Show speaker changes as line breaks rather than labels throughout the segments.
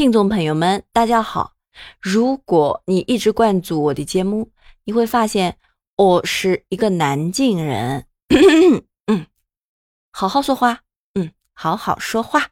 听众朋友们，大家好！如果你一直关注我的节目，你会发现我是一个南京人。嗯，好好说话，嗯，好好说话。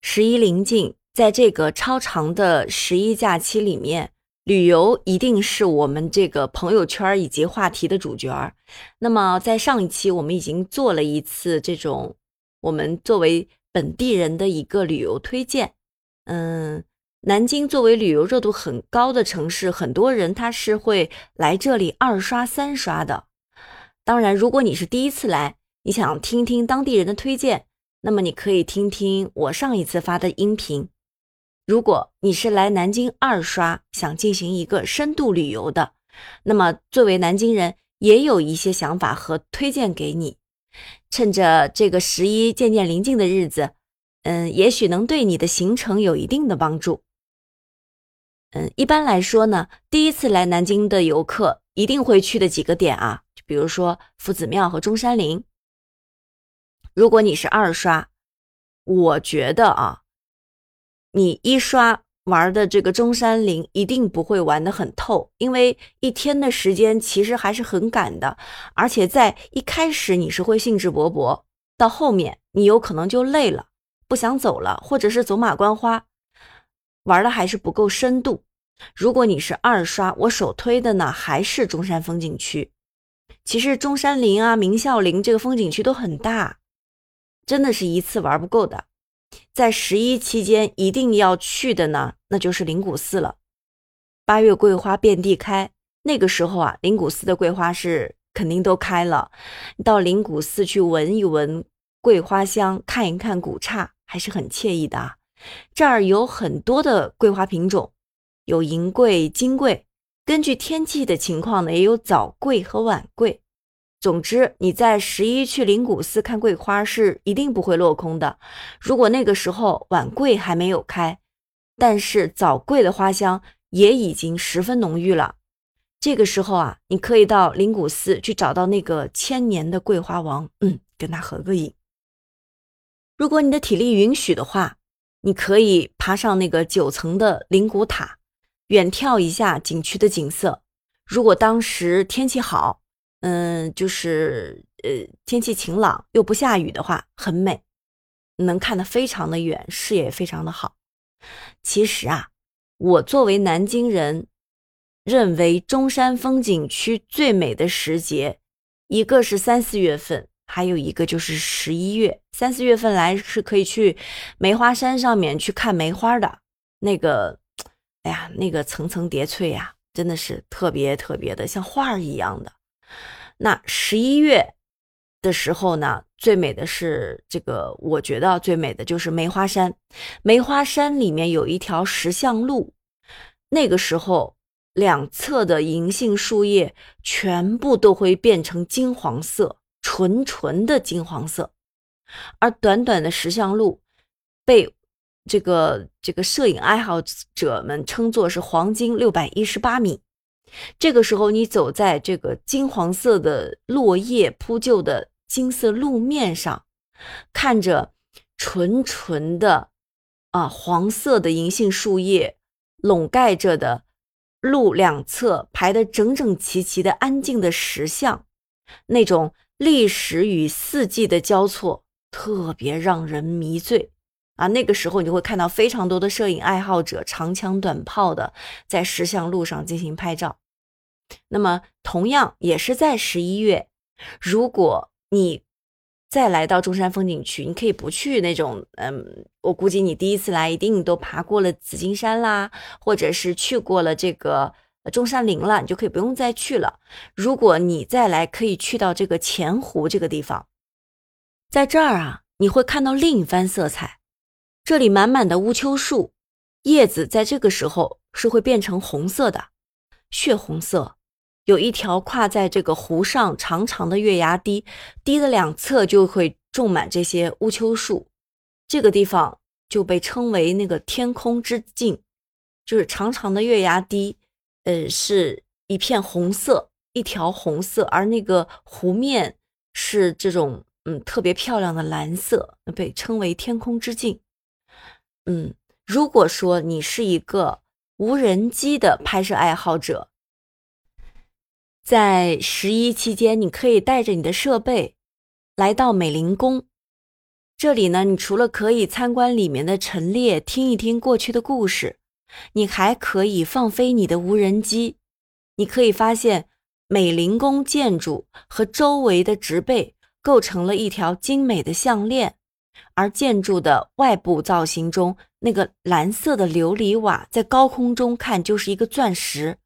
十一临近，在这个超长的十一假期里面，旅游一定是我们这个朋友圈以及话题的主角。那么，在上一期我们已经做了一次这种我们作为本地人的一个旅游推荐。嗯，南京作为旅游热度很高的城市，很多人他是会来这里二刷三刷的。当然，如果你是第一次来，你想听听当地人的推荐，那么你可以听听我上一次发的音频。如果你是来南京二刷，想进行一个深度旅游的，那么作为南京人，也有一些想法和推荐给你。趁着这个十一渐渐临近的日子。嗯，也许能对你的行程有一定的帮助。嗯，一般来说呢，第一次来南京的游客一定会去的几个点啊，就比如说夫子庙和中山陵。如果你是二刷，我觉得啊，你一刷玩的这个中山陵一定不会玩的很透，因为一天的时间其实还是很赶的，而且在一开始你是会兴致勃勃，到后面你有可能就累了。不想走了，或者是走马观花，玩的还是不够深度。如果你是二刷，我首推的呢还是中山风景区。其实中山陵啊、明孝陵这个风景区都很大，真的是一次玩不够的。在十一期间一定要去的呢，那就是灵谷寺了。八月桂花遍地开，那个时候啊，灵谷寺的桂花是肯定都开了。到灵谷寺去闻一闻桂花香，看一看古刹。还是很惬意的啊！这儿有很多的桂花品种，有银桂、金桂，根据天气的情况呢，也有早桂和晚桂。总之，你在十一去灵谷寺看桂花是一定不会落空的。如果那个时候晚桂还没有开，但是早桂的花香也已经十分浓郁了。这个时候啊，你可以到灵谷寺去找到那个千年的桂花王，嗯，跟他合个影。如果你的体力允许的话，你可以爬上那个九层的灵谷塔，远眺一下景区的景色。如果当时天气好，嗯，就是呃天气晴朗又不下雨的话，很美，能看得非常的远，视野非常的好。其实啊，我作为南京人，认为中山风景区最美的时节，一个是三四月份。还有一个就是十一月三四月份来是可以去梅花山上面去看梅花的，那个，哎呀，那个层层叠翠呀，真的是特别特别的像画儿一样的。那十一月的时候呢，最美的是这个，我觉得最美的就是梅花山。梅花山里面有一条石像路，那个时候两侧的银杏树叶全部都会变成金黄色。纯纯的金黄色，而短短的石像路被这个这个摄影爱好者们称作是黄金六百一十八米。这个时候，你走在这个金黄色的落叶铺就的金色路面上，看着纯纯的啊黄色的银杏树叶笼盖着的路两侧排的整整齐齐的安静的石像，那种。历史与四季的交错，特别让人迷醉啊！那个时候，你会看到非常多的摄影爱好者，长枪短炮的在石像路上进行拍照。那么，同样也是在十一月，如果你再来到中山风景区，你可以不去那种，嗯，我估计你第一次来一定都爬过了紫金山啦，或者是去过了这个。中山陵了，你就可以不用再去了。如果你再来，可以去到这个钱湖这个地方，在这儿啊，你会看到另一番色彩。这里满满的乌秋树，叶子在这个时候是会变成红色的，血红色。有一条跨在这个湖上长长的月牙堤，堤的两侧就会种满这些乌秋树。这个地方就被称为那个天空之镜，就是长长的月牙堤。呃，是一片红色，一条红色，而那个湖面是这种嗯特别漂亮的蓝色，被称为天空之镜。嗯，如果说你是一个无人机的拍摄爱好者，在十一期间，你可以带着你的设备来到美龄宫。这里呢，你除了可以参观里面的陈列，听一听过去的故事，你还可以放飞你的无人机。你可以发现美龄宫建筑和周围的植被构成了一条精美的项链，而建筑的外部造型中，那个蓝色的琉璃瓦在高空中看就是一个钻石。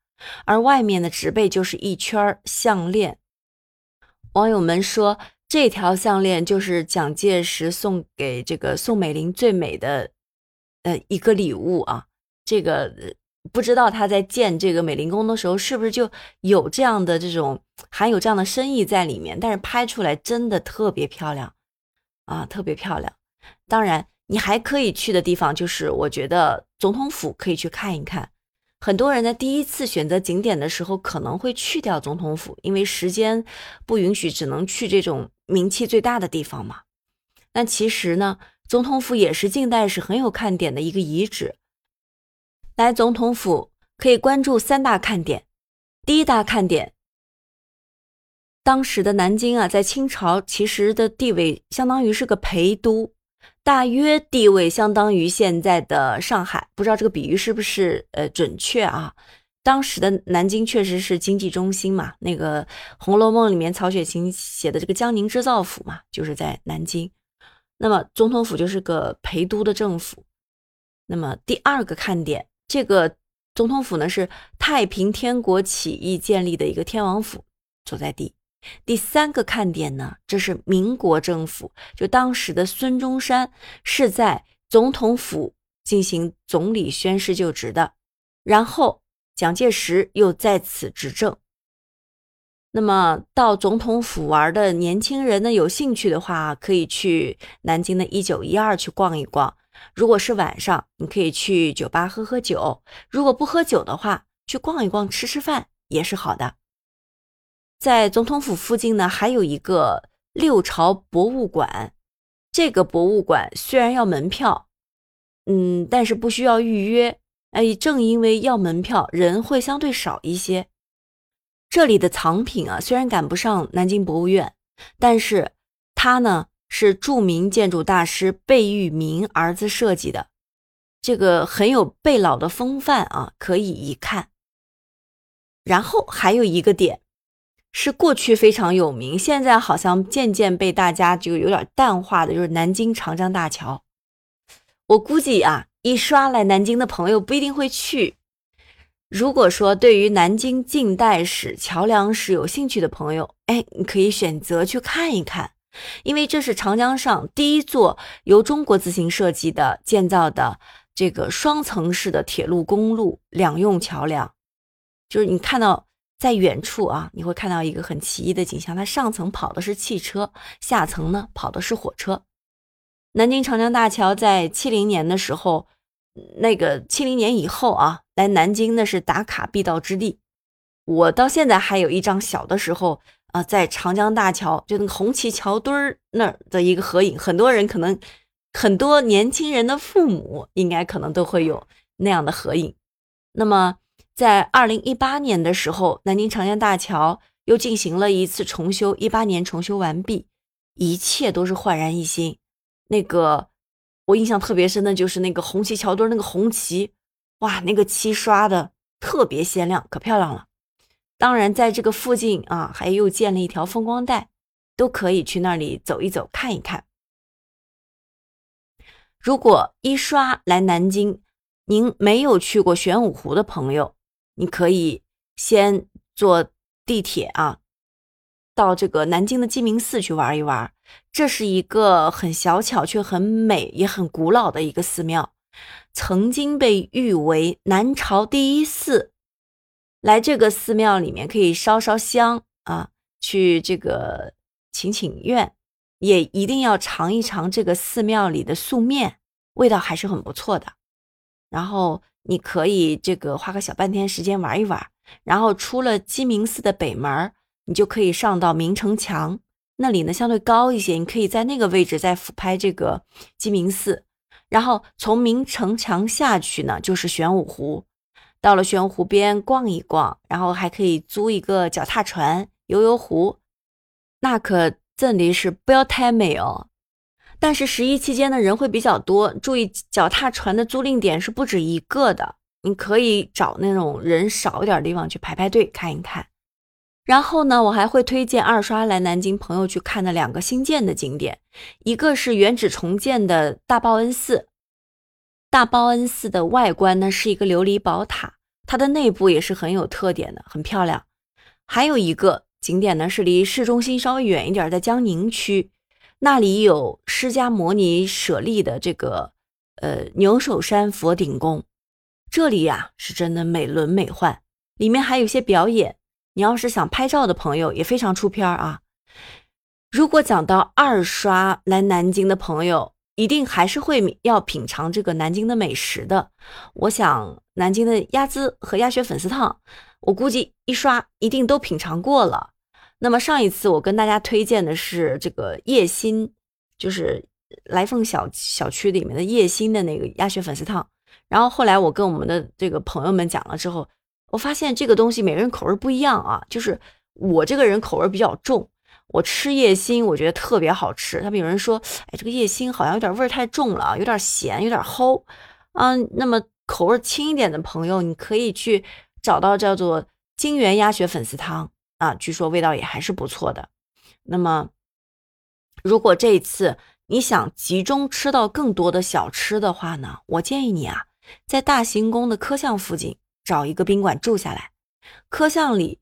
而外面的植被就是一圈项链。网友们说，这条项链就是蒋介石送给这个宋美龄最美的呃一个礼物啊。这个不知道他在建这个美龄宫的时候，是不是就有这样的这种含有这样的深意在里面？但是拍出来真的特别漂亮啊，特别漂亮。当然，你还可以去的地方就是，我觉得总统府可以去看一看。很多人在第一次选择景点的时候，可能会去掉总统府，因为时间不允许，只能去这种名气最大的地方嘛。那其实呢，总统府也是近代史很有看点的一个遗址。来总统府可以关注三大看点。第一大看点，当时的南京啊，在清朝其实的地位相当于是个陪都。大约地位相当于现在的上海，不知道这个比喻是不是呃准确啊？当时的南京确实是经济中心嘛，那个《红楼梦》里面曹雪芹写的这个江宁织造府嘛，就是在南京。那么总统府就是个陪都的政府。那么第二个看点，这个总统府呢是太平天国起义建立的一个天王府所在地。第三个看点呢，这是民国政府，就当时的孙中山是在总统府进行总理宣誓就职的，然后蒋介石又在此执政。那么到总统府玩的年轻人呢，有兴趣的话，可以去南京的一九一二去逛一逛。如果是晚上，你可以去酒吧喝喝酒；如果不喝酒的话，去逛一逛、吃吃饭也是好的。在总统府附近呢，还有一个六朝博物馆。这个博物馆虽然要门票，嗯，但是不需要预约。哎，正因为要门票，人会相对少一些。这里的藏品啊，虽然赶不上南京博物院，但是它呢是著名建筑大师贝聿铭儿子设计的，这个很有贝老的风范啊，可以一看。然后还有一个点。是过去非常有名，现在好像渐渐被大家就有点淡化的，就是南京长江大桥。我估计啊，一刷来南京的朋友不一定会去。如果说对于南京近代史、桥梁史有兴趣的朋友，哎，你可以选择去看一看，因为这是长江上第一座由中国自行设计的建造的这个双层式的铁路公路两用桥梁，就是你看到。在远处啊，你会看到一个很奇异的景象，它上层跑的是汽车，下层呢跑的是火车。南京长江大桥在七零年的时候，那个七零年以后啊，来南京那是打卡必到之地。我到现在还有一张小的时候啊，在长江大桥就那个红旗桥墩儿那儿的一个合影，很多人可能很多年轻人的父母应该可能都会有那样的合影。那么。在二零一八年的时候，南京长江大桥又进行了一次重修，一八年重修完毕，一切都是焕然一新。那个我印象特别深的就是那个红旗桥墩儿那个红旗，哇，那个漆刷的特别鲜亮，可漂亮了。当然，在这个附近啊，还又建了一条风光带，都可以去那里走一走，看一看。如果一刷来南京，您没有去过玄武湖的朋友，你可以先坐地铁啊，到这个南京的鸡鸣寺去玩一玩。这是一个很小巧却很美也很古老的一个寺庙，曾经被誉为南朝第一寺。来这个寺庙里面可以烧烧香啊，去这个请请愿，也一定要尝一尝这个寺庙里的素面，味道还是很不错的。然后。你可以这个花个小半天时间玩一玩，然后出了鸡鸣寺的北门，你就可以上到明城墙那里呢，相对高一些，你可以在那个位置再俯拍这个鸡鸣寺。然后从明城墙下去呢，就是玄武湖。到了玄武湖边逛一逛，然后还可以租一个脚踏船游游湖，那可真的是不要太美哦。但是十一期间的人会比较多，注意脚踏船的租赁点是不止一个的，你可以找那种人少一点的地方去排排队看一看。然后呢，我还会推荐二刷来南京朋友去看的两个新建的景点，一个是原址重建的大报恩寺。大报恩寺的外观呢是一个琉璃宝塔，它的内部也是很有特点的，很漂亮。还有一个景点呢是离市中心稍微远一点，在江宁区，那里有释迦摩尼舍利的这个呃牛首山佛顶宫，这里呀是真的美轮美奂，里面还有些表演。你要是想拍照的朋友也非常出片啊！如果讲到二刷来南京的朋友，一定还是会要品尝这个南京的美食的。我想南京的鸭子和鸭血粉丝汤，我估计一刷一定都品尝过了。那么上一次我跟大家推荐的是这个叶心，就是来凤小小区里面的叶心的那个鸭血粉丝汤。然后后来我跟我们的这个朋友们讲了之后。我发现这个东西每个人口味不一样啊，就是我这个人口味比较重，我吃叶心我觉得特别好吃。他们有人说，哎，这个叶心好像有点味儿太重了，有点咸，有点齁嗯。那么口味轻一点的朋友，你可以去找到叫做金源鸭血粉丝汤啊，据说味道也还是不错的。那么如果这一次你想集中吃到更多的小吃的话呢，我建议你啊，在大行宫的科巷附近。找一个宾馆住下来，科巷里，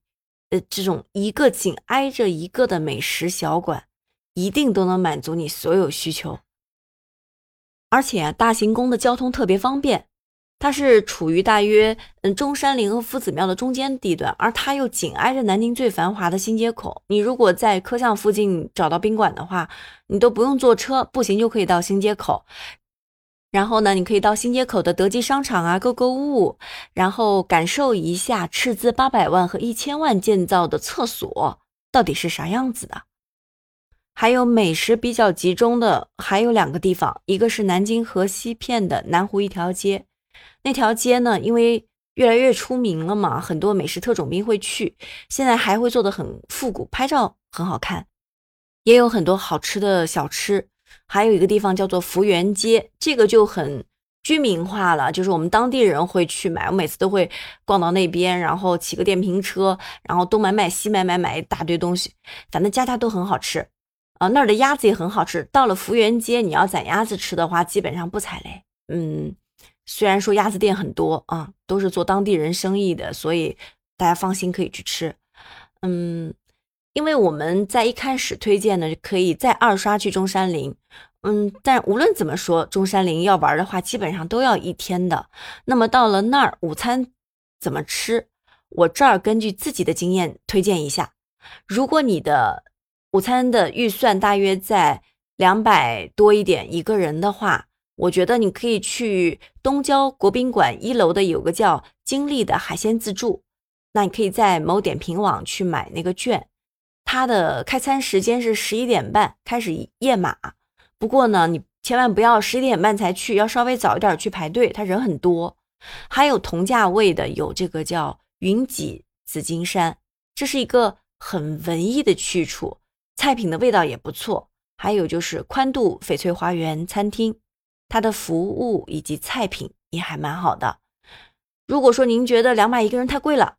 呃，这种一个紧挨着一个的美食小馆，一定都能满足你所有需求。而且啊，大行宫的交通特别方便，它是处于大约嗯中山陵和夫子庙的中间地段，而它又紧挨着南京最繁华的新街口。你如果在科巷附近找到宾馆的话，你都不用坐车，步行就可以到新街口。然后呢，你可以到新街口的德基商场啊购购物，然后感受一下斥资八百万和一千万建造的厕所到底是啥样子的。还有美食比较集中的还有两个地方，一个是南京河西片的南湖一条街，那条街呢，因为越来越出名了嘛，很多美食特种兵会去，现在还会做的很复古，拍照很好看，也有很多好吃的小吃。还有一个地方叫做福源街，这个就很居民化了，就是我们当地人会去买。我每次都会逛到那边，然后骑个电瓶车，然后东买买西买买，买一大堆东西，反正家家都很好吃啊。那儿的鸭子也很好吃。到了福源街，你要宰鸭子吃的话，基本上不踩雷。嗯，虽然说鸭子店很多啊，都是做当地人生意的，所以大家放心可以去吃。嗯。因为我们在一开始推荐呢，可以再二刷去中山陵，嗯，但无论怎么说，中山陵要玩的话，基本上都要一天的。那么到了那儿，午餐怎么吃？我这儿根据自己的经验推荐一下：如果你的午餐的预算大约在两百多一点一个人的话，我觉得你可以去东郊国宾馆一楼的有个叫金利的海鲜自助，那你可以在某点评网去买那个券。它的开餐时间是十一点半开始验码，不过呢，你千万不要十一点半才去，要稍微早一点去排队，它人很多。还有同价位的有这个叫云脊紫金山，这是一个很文艺的去处，菜品的味道也不错。还有就是宽度翡翠花园餐厅，它的服务以及菜品也还蛮好的。如果说您觉得两百一个人太贵了，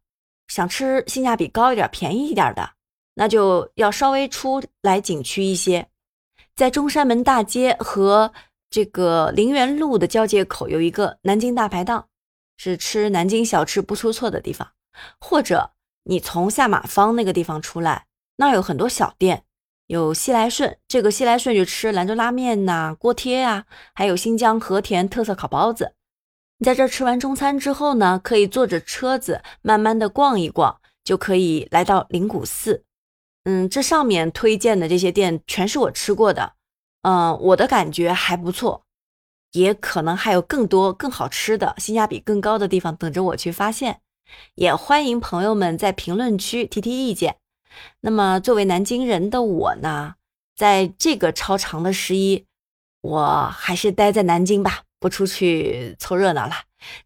想吃性价比高一点、便宜一点的。那就要稍微出来景区一些，在中山门大街和这个陵园路的交界口有一个南京大排档，是吃南京小吃不出错的地方。或者你从下马坊那个地方出来，那有很多小店，有西来顺，这个西来顺就吃兰州拉面呐、锅贴啊，还有新疆和田特色烤包子。你在这吃完中餐之后呢，可以坐着车子慢慢的逛一逛，就可以来到灵谷寺。嗯，这上面推荐的这些店全是我吃过的，嗯，我的感觉还不错，也可能还有更多更好吃的、性价比更高的地方等着我去发现。也欢迎朋友们在评论区提提意见。那么，作为南京人的我呢，在这个超长的十一，我还是待在南京吧，不出去凑热闹了，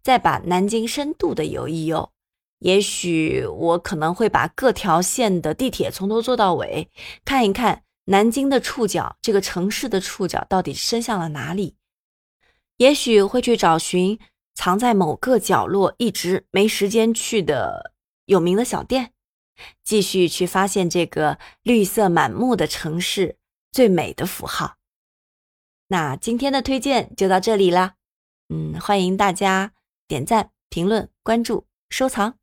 再把南京深度的游一游。也许我可能会把各条线的地铁从头坐到尾，看一看南京的触角，这个城市的触角到底伸向了哪里。也许会去找寻藏在某个角落一直没时间去的有名的小店，继续去发现这个绿色满目的城市最美的符号。那今天的推荐就到这里啦，嗯，欢迎大家点赞、评论、关注、收藏。